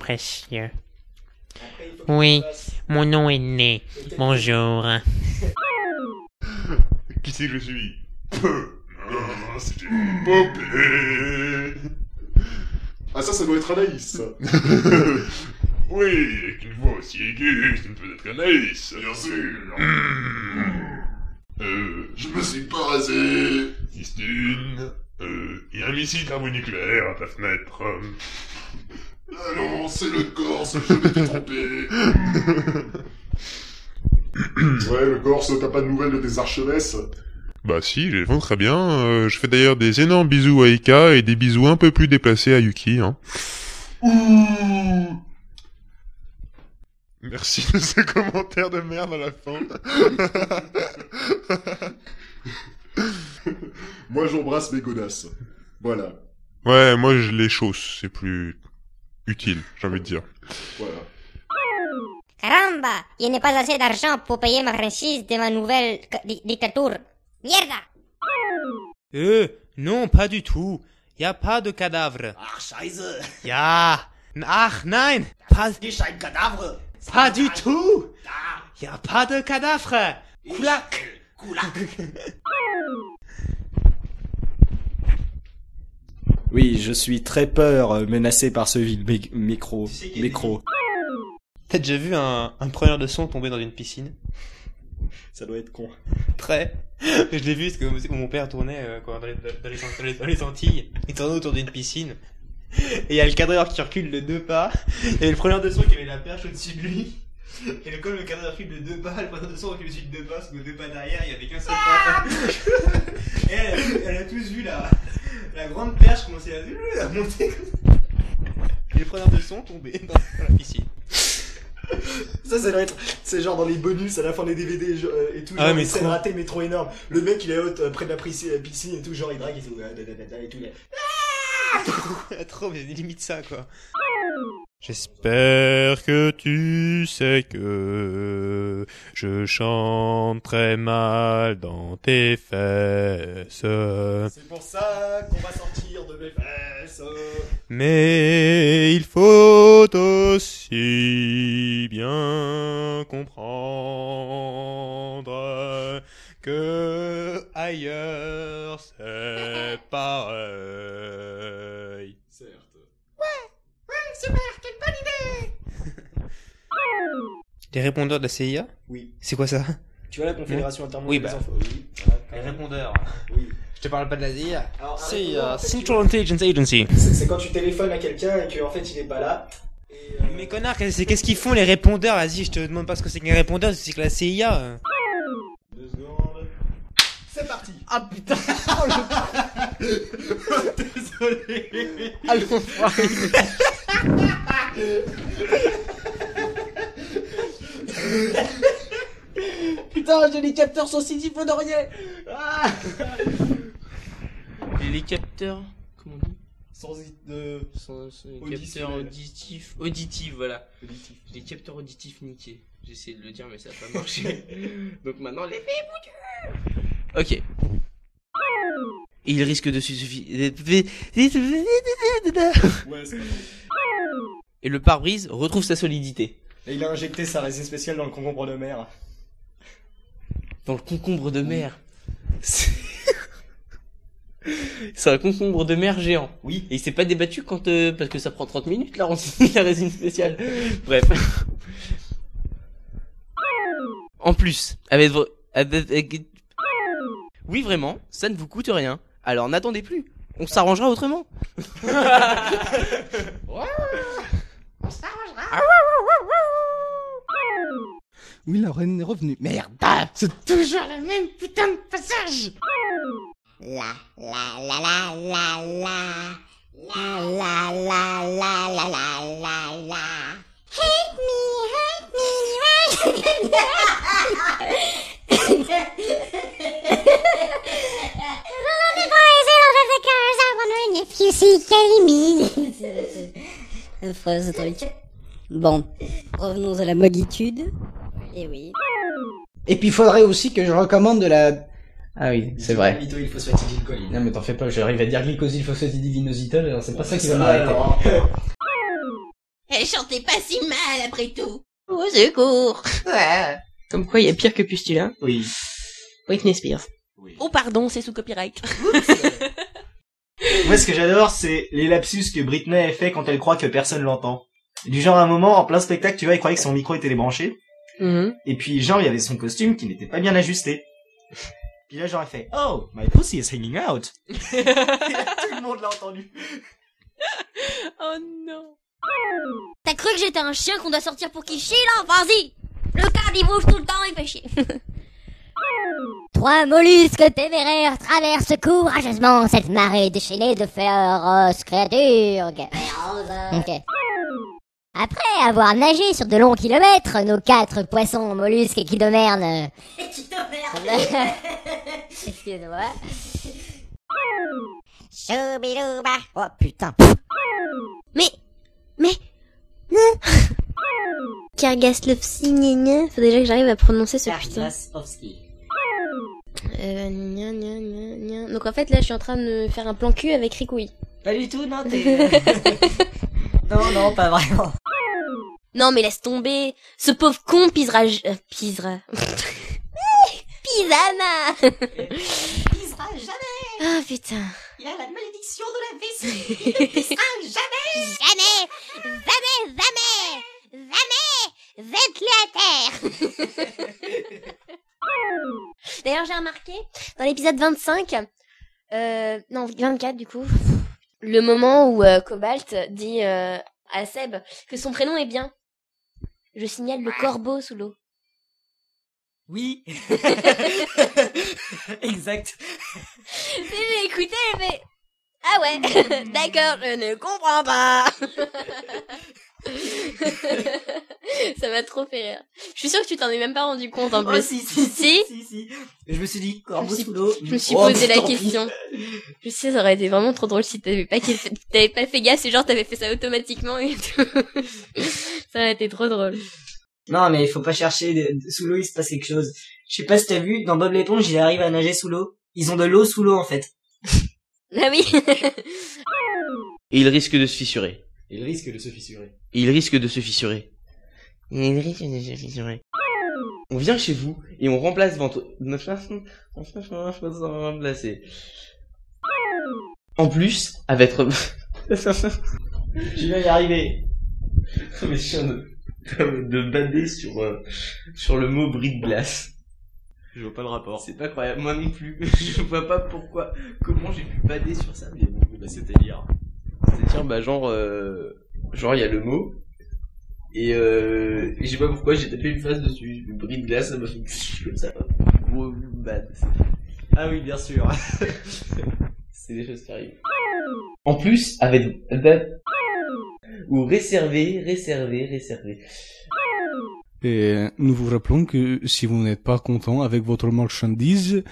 précieux. Oui, mon nom est Né. Bonjour. Qui c'est que je suis? Peu. Ah, C'est une poupée. Ah ça, ça doit être Anaïs. ça. Oui, avec une voix aussi aiguë, ça ne peut être qu'Anaïs. Bien sûr. Euh, Je me suis pas rasé. Christine. Euh, il y a un missile thermonucléaire à ta fenêtre. Ah non, c'est le Corse, je m'étais trompé. ouais, le Corse, t'as pas de nouvelles des archevesses Bah si, je les vends très bien. Euh, je fais d'ailleurs des énormes bisous à Ika et des bisous un peu plus déplacés à Yuki. Hein. Ouh Merci de ce commentaire de merde à la fin. Moi, j'embrasse mes godasses. Voilà, ouais, moi je les chausse, c'est plus utile, j'ai envie de dire. voilà. Caramba, il n'est pas assez d'argent pour payer ma franchise de ma nouvelle di- dictature. Mierda Euh, non, pas du tout. Y a pas de cadavre. Ach, scheiße. Ja. Ach nein, pas, Nicht ein Kadaver. pas du tout. Da. Y a pas de cadavre. Kulak. Kulak. Oui, je suis très peur, euh, menacé par ce vide mic- micro. Micro. T'as déjà vu un, un preneur de son tomber dans une piscine? Ça doit être con. Très. Je l'ai vu parce que mon- père tournait euh, quoi, dans, les, dans, les, dans les- dans les Antilles. Il tournait autour d'une piscine. Et il y a le cadreur qui recule de deux pas. Et le preneur de son qui avait la perche au-dessus de lui. Et le, comme le cadreur recule de deux pas, le preneur de son recule au-dessus de deux pas, parce que deux pas derrière, il y avait qu'un seul pas. Et elle, a- elle a tous vu la, la grande perche commencer à, à monter comme ça. Et le preneur de son tombé dans, dans la piscine. Ça, ça doit être, c'est genre dans les bonus à la fin des DVD je- euh, et tout, Ah, genre mais une scène trop. ratée mais trop énorme. Le mec il est haute euh, près de la piscine, piscine et tout, genre il drague et tout, euh, da, da, da, da, et tout. il est- Trop, mais limite ça, quoi. J'espère que tu sais que je chante très mal dans tes fesses. C'est pour ça qu'on va sortir de mes fesses. Mais il faut aussi bien comprendre que ailleurs c'est pareil. Certes. Les répondeurs de la CIA Oui. C'est quoi ça Tu vois la Confédération Intermondiale Oui, des bah. Infos Oui. voilà, Les répondeurs. Oui. Je te parle pas de la CIA. C'est en Central Intelligence Agency. C'est quand tu téléphones à quelqu'un et qu'en fait il est pas là. Et, euh, Mais connard, qu'est-ce qu'ils font les répondeurs? Vas-y, je te demande pas ce que c'est qu'un répondeur, c'est que la CIA. Deux secondes. C'est parti. Ah putain Désolé. Ah l'enfoiré Putain, j'ai les capteurs sensitifs aux d'Orient. Ah Les capteurs, comment on dit Sans de Sans- sans- Auditionnel. Capteurs auditifs. Auditifs, voilà. Auditif. Les capteurs auditifs niqués. J'ai essayé de le dire, mais ça n'a pas marché. Donc maintenant, les fait Ok. Il risque de suffire. Ouais, c'est pas Et le pare-brise retrouve sa solidité. Et il a injecté sa résine spéciale dans le concombre de mer. Dans le concombre de mer. C'est un concombre de mer géant. Oui. Et il s'est pas débattu quand euh, parce que ça prend 30 minutes la, la résine spéciale. Bref. En plus, avec- avec- Oui, vraiment, ça ne vous coûte rien. Alors n'attendez plus. On s'arrangera autrement. Oui, la reine est revenue. Merde, c'est toujours le même putain de passage. La la la la la la la la la la la la la la Hate me, hate me, If you see truc. Bon, revenons à la mogitude. Et oui. Et puis, il faudrait aussi que je recommande de la... Ah oui, c'est vrai. Non mais t'en fais pas, j'arrive à dire glycosylphosphatidilvinositol, alors c'est pas ça qui va m'arrêter. Eh elle chantait pas si mal après tout. Au secours. Ouais. Comme quoi, il y a pire que Pustula. Oui. Britney Spears. Oh pardon, c'est sous copyright. Moi, ce que j'adore, c'est les lapsus que Britney a fait quand elle croit que personne l'entend. Du genre, à un moment, en plein spectacle, tu vois, elle croyait que son micro était débranché. Mhm. Et puis, genre, il y avait son costume qui n'était pas bien ajusté. Puis là, genre, elle fait, Oh, my pussy is hanging out. Et là, tout le monde l'a entendu. oh non. T'as cru que j'étais un chien qu'on doit sortir pour qu'il chie là? Vas-y Le câble il bouge tout le temps, il fait chier. Trois mollusques téméraires traversent courageusement cette marée déchaînée de féroces créatures. Ok. Après avoir nagé sur de longs kilomètres, nos quatre poissons mollusques et kidomerne... Excuse-moi. Choubilouba. Oh putain. Mais, mais, non. Kargaslovski, gna. Faut déjà que j'arrive à prononcer ce putain. Euh, gna gna gna. Donc en fait là je suis en train de faire un plan cul avec Rikoui. Pas du tout, non, t'es... non, non, pas vraiment. Non mais laisse tomber. Ce pauvre con pisera... j- euh, pisera. Pisana Il sera jamais. Ah putain. Il a la malédiction de la vessie. Il ne pissera jamais. Jamais. Jamais. Jamais. Jamais. Vente-le à terre. D'ailleurs j'ai remarqué dans l'épisode 25, euh, non 24 du coup, le moment où euh, Cobalt dit euh, à Seb que son prénom est bien. Je signale le corbeau sous l'eau. Oui. exact. J'ai écouté, mais ah ouais, d'accord, je ne comprends pas. Ça m'a trop fait rire. Je suis sûre que tu t'en es même pas rendu compte en Oh, plus. si, si, Si si, je me suis dit, corbeau Je me suis- sous l'eau. Je me suis Oh, posé la question. Je sais, ça aurait été vraiment trop drôle si t'avais pas, fait- t'avais pas fait gaffe et genre t'avais fait ça automatiquement et tout. ça aurait été trop drôle. Non, mais il faut pas chercher. de- Sous l'eau, il se passe quelque chose. Je sais pas si t'as vu, dans Bob l'éponge, il arrive à nager sous l'eau. Ils ont de l'eau sous l'eau, en fait. Ah oui. Et il risque de se fissurer. Il risque de se fissurer. Il risque de se fissurer. Il risque de se fissurer. On vient chez vous et on remplace votre... notre remplacer. En plus, avec... Je vais y arriver. Mais je viens de, de bader sur, euh, sur le mot bris de glace. Je vois pas le rapport. C'est pas croyable, moi non plus. Je vois pas pourquoi, comment j'ai pu bader sur ça, mais bon, bah, C'est-à-dire. C'est-à-dire, bah, genre, euh, genre, il y a le mot, et euh, et je sais pas pourquoi j'ai tapé une phrase dessus. Le bris de glace, ça m'a fait comme ça. Gros bad. Ah oui, bien sûr. C'est des choses qui arrivent. En plus, avec, ou réservé, réservé, réservé. Et nous vous rappelons que si vous n'êtes pas content avec votre marchandise,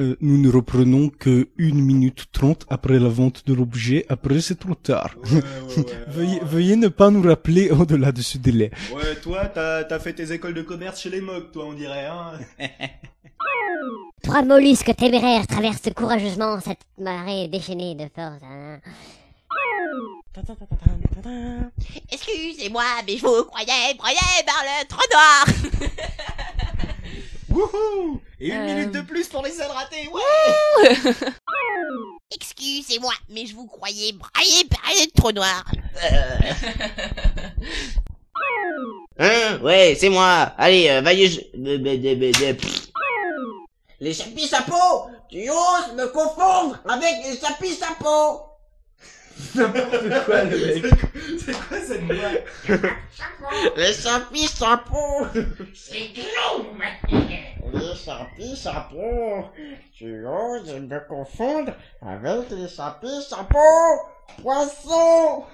euh, nous ne reprenons que 1 minute 30 après la vente de l'objet. Après, c'est trop tard. veuillez, veuillez ne pas nous rappeler au-delà de ce délai. Ouais, toi, t'as, t'as fait tes écoles de commerce chez les mocs, toi, on dirait, hein. Trois mollusques téméraires traversent courageusement cette marée déchaînée de force. hein. Excusez-moi, mais je vous croyais broyé par le trou noir. Wouhou Et une Euh. minute de plus pour les ailes ratées, ouais Excusez-moi, mais je vous croyais braillé par le trou noir. Hein Ouais, c'est moi. Allez, euh, vaillez. je-. Les chapis chapeaux Tu oses me confondre avec les chapis chapeaux N'importe quoi, le mec. C'est quoi cette blague Les chapis chapeaux C'est long, Les chapis chapeaux Tu oses me confondre avec les chapis chapeaux Poisson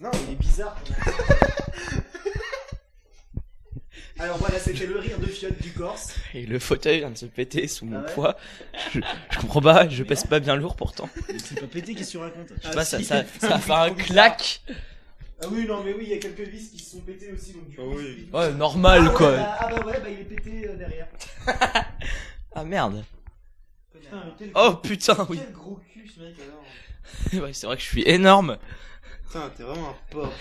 Non, il est bizarre. Alors voilà, c'était le rire de fiotte du Corse. Et le fauteuil vient de se péter sous mon Ah ouais poids. Je, je comprends pas, je pèse pas bien lourd pourtant. C'est pas pété, qu'est-ce que tu racontes? Je sais pas, ça, ça, ça a fait un clac. Ah oui, non, mais oui, il y a quelques vis qui se sont pétées aussi, donc du coup... c'est- Ouais, normal Ah ouais, quoi. bah- ah bah ouais, bah il est pété euh, derrière. Ah merde. Putain, mais quel Oh putain, oui. Quel gros cul ce mec alors. Ouais, c'est vrai que je suis énorme. Putain, t'es vraiment un porc.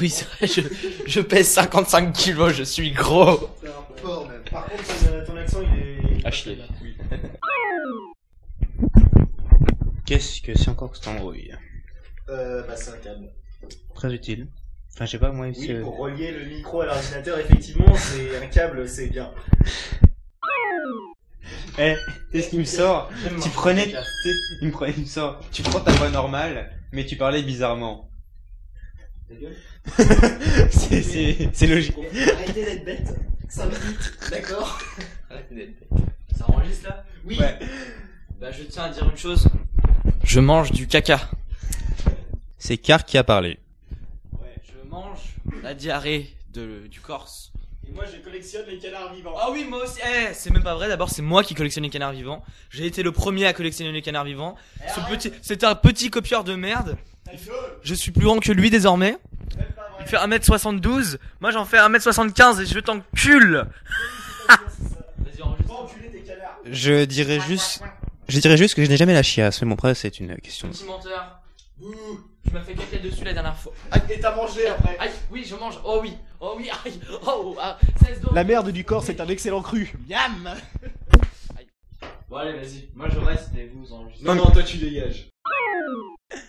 Oui, c'est vrai, je, je pèse 55 kilos, je suis gros. T'es un porc, même. Par contre, ton, ton accent, il est... À chier. Oui. Qu'est-ce que c'est encore que cette embrouille? Euh, bah c'est un câble. Très utile. Enfin, je sais pas, moi, Oui, c'est... pour relier le micro à l'ordinateur, effectivement, c'est un câble, c'est bien. Eh, tu sais ce qui me sort? Tu prenais... Tu sais, il me prenait, il me sort... Tu prends ta voix normale, mais tu parlais bizarrement. Ta gueule. c'est, logique. Arrêtez d'être bête. 5 minutes, d'accord Arrêtez d'être bête. Ça enregistre là? Oui. Ouais. Bah, je tiens à dire une chose. Je mange du caca. C'est Car qui a parlé. Ouais, je mange la diarrhée de, du Corse. Et moi, je collectionne les canards vivants. Ah oui, moi aussi. Eh, c'est même pas vrai. D'abord, c'est moi qui collectionne les canards vivants. J'ai été le premier à collectionner les canards vivants. Ce petit, c'était un petit copieur de merde. Je suis plus grand que lui désormais. Il fait 1m72. Moi, j'en fais 1m75 et je t'encule. Je dirais juste... Je dirais juste que je n'ai jamais la chiasse, mais bon, après, c'est une question. Petit menteur. Bouh. Tu m'as fait caca dessus la dernière fois. Ah, et t'as mangé après. Aïe, oui, je mange. Oh oui. Oh oui, aïe. Oh, ah, 16 donc. La merde du corps, c'est un excellent cru. Miam Bon, allez, vas-y. Moi, je reste et vous enregistrez. Non, non, toi tu dégages.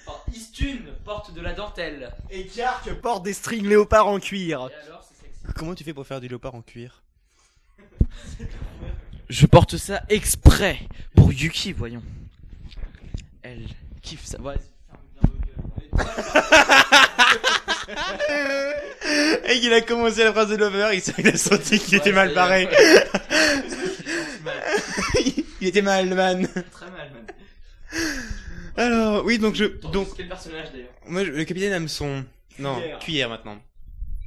Oh, Istune porte de la dentelle. Et Kark porte des strings léopards en cuir. Et alors, c'est sexy. Comment tu fais pour faire du léopard en cuir Je porte ça exprès pour Yuki, voyons. Elle kiffe ça. Vas-y, Et il a commencé la phrase de Lover, il, a senti qu'il était mal barré. il était mal, man. Très mal, man. Alors, oui, donc je, Donc, quel personnage d'ailleurs moi, je- le capitaine Hameçon. Non, Cuillère. cuillère maintenant.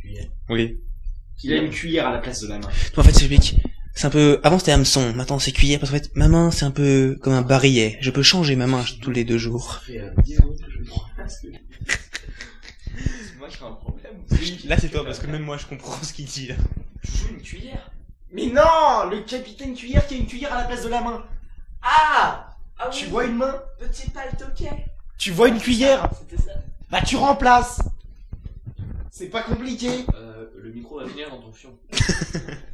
Cuillère. Oui. Il a une cuillère à la place de la main. En fait, j'explique. C'est un peu, avant c'était hameçon, maintenant c'est cuillère, parce qu'en fait, ma main, c'est un peu comme un barillet. Je peux changer ma main tous les deux jours. fait euh, 10 secondes que je me prends parce que- C'est moi qui ai un problème. Là, c'est toi, parce que même moi, je comprends ce qu'il dit, là. Je joue une cuillère. Mais non Le capitaine cuillère qui a une cuillère à la place de la main. Ah Ah Tu oui, vois une main? Petit paltoquet. Tu vois une cuillère? C'était ça. Bah tu remplaces C'est pas compliqué Euh, le micro va venir dans ton fion.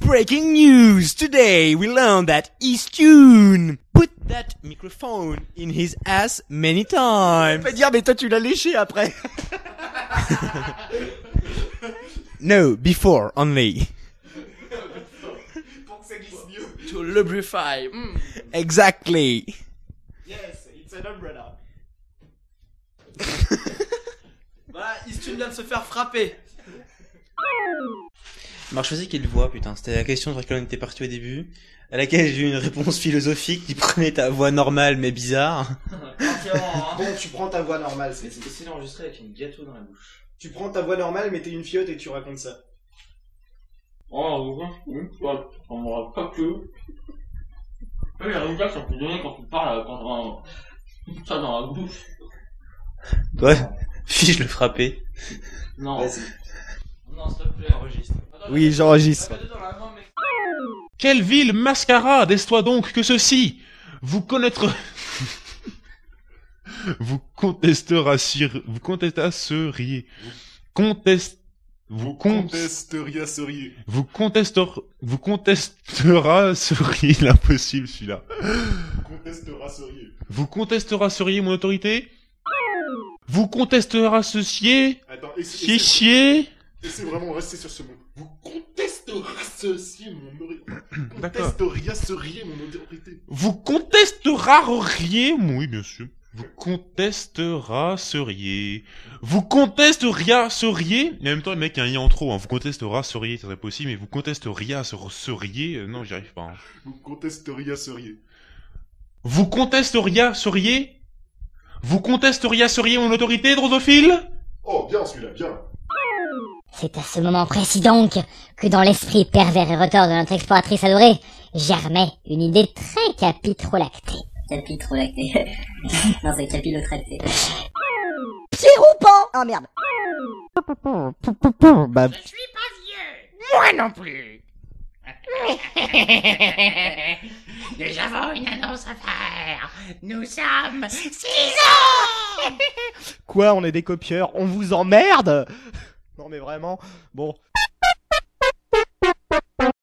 Breaking news! Today we learned that Eastune put that microphone in his ass many times. Fais dire mais toi tu l'as léché après No, before only. Pour que ça glisse mieux. To lubrify. Mm. Exactly. Yes, it's an umbrella. Voilà, Istune vient de se faire frapper. Alors, choisis quelle voix, putain. C'était la question sur laquelle on était parti au début, à laquelle j'ai eu une réponse philosophique qui prenait ta voix normale mais bizarre. Bon, tu prends ta voix normale, c'est essayé d'enregistrer avec une gâteau dans la bouche. Tu prends ta voix normale, mais t'es une fiotte et tu racontes ça. Oh, on m'aura pas que. Il y a un gars ça peut donner quand tu parles, quand t'as ça dans la bouche. Ouais. Fiche le frapper. Non. Vas-y. Non, s'il te plaît, enregistre. Oui, j'enregistre. Quelle ville mascarade est-ce-toi donc que ceci? Vous connaître... vous contesterassiez... Vous contesteriez... Contest... Vous con... contesteriez. Vous contester... Vous contesterasseriez l'impossible celui-là. Contesterasseriez. Vous contesterasseriez mon autorité? Vous contesterassociez Attends, essaie, Chier vraiment de rester sur ce mot. Vous contesterasseriez mon autorité. D'accord. Contesterasseriez mon autorité. Vous contesterasseriez, oui, bien sûr. Vous contesterasseriez. Vous contesterasseriez. Mais en même temps, le mec, il y a un i en trop, hein. Vous contesterasseriez, ça serait possible, mais vous contesterasseriez, euh, non, j'y arrive pas, hein. Vous contesterasseriez. Vous contesterasseriez. Vous contesterasseriez mon autorité, drosophile? Oh, bien celui-là, bien. C'est à ce moment précis donc que dans l'esprit pervers et retors de notre exploratrice adorée germait une idée très capitrolactée. Capitrolactée Non, c'est capillotractée. Pierre Ah merde Bah, Moi non plus. Nous avons une annonce à faire. Nous sommes six ans. Quoi, on est des copieurs? On vous emmerde? Non mais vraiment. Bon,